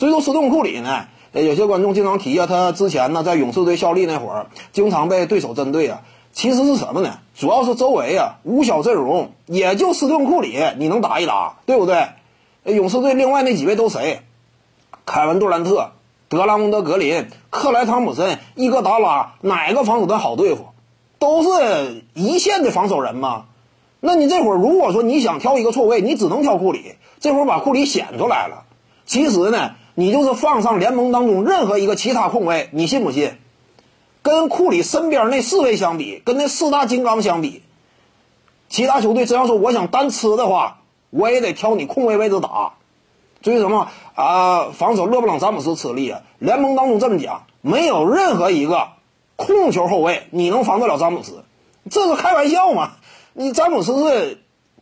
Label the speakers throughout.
Speaker 1: 所以说，斯顿库里呢，有些观众经常提啊，他之前呢在勇士队效力那会儿，经常被对手针对啊。其实是什么呢？主要是周围啊五小阵容，也就斯顿库里你能打一打，对不对？勇士队另外那几位都谁？凯文杜兰特、德拉蒙德格林、克莱汤普森、伊戈达拉，哪个防守端好对付？都是一线的防守人嘛。那你这会儿如果说你想挑一个错位，你只能挑库里。这会儿把库里显出来了。其实呢，你就是放上联盟当中任何一个其他控卫，你信不信？跟库里身边那四位相比，跟那四大金刚相比，其他球队真要说我想单吃的话，我也得挑你控卫位置打。至于什么啊，防守勒布朗詹姆斯吃力啊？联盟当中这么讲，没有任何一个控球后卫你能防得了詹姆斯，这是开玩笑吗？你詹姆斯是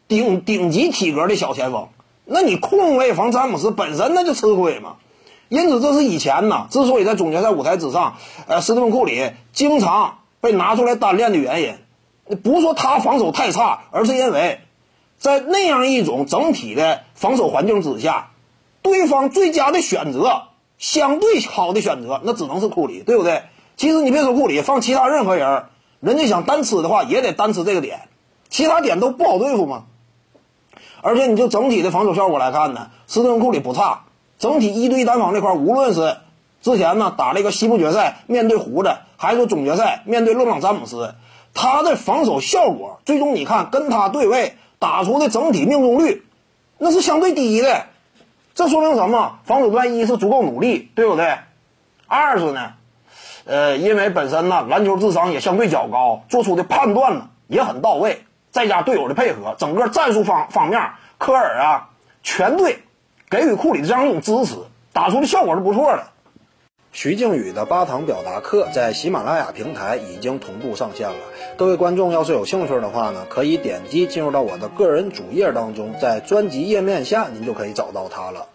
Speaker 1: 顶顶级体格的小前锋，那你控卫防詹姆斯本身那就吃亏嘛。因此，这是以前呢，之所以在总决赛舞台之上，呃，斯蒂芬库里经常被拿出来单练的原因，不是说他防守太差，而是因为，在那样一种整体的防守环境之下，对方最佳的选择，相对好的选择，那只能是库里，对不对？其实你别说库里，放其他任何人，人家想单吃的话，也得单吃这个点，其他点都不好对付嘛。而且，你就整体的防守效果来看呢，斯蒂芬库里不差。整体一对一单防这块，无论是之前呢打了一个西部决赛面对胡子，还是说总决赛面对勒布朗詹姆斯，他的防守效果，最终你看跟他对位打出的整体命中率，那是相对低的。这说明什么？防守端一是足够努力，对不对？二是呢，呃，因为本身呢篮球智商也相对较高，做出的判断呢也很到位，再加队友的配合，整个战术方方面，科尔啊，全队。给予库里的这样一种支持，打出的效果是不错的。
Speaker 2: 徐静宇的八堂表达课在喜马拉雅平台已经同步上线了。各位观众要是有兴趣的话呢，可以点击进入到我的个人主页当中，在专辑页面下您就可以找到它了。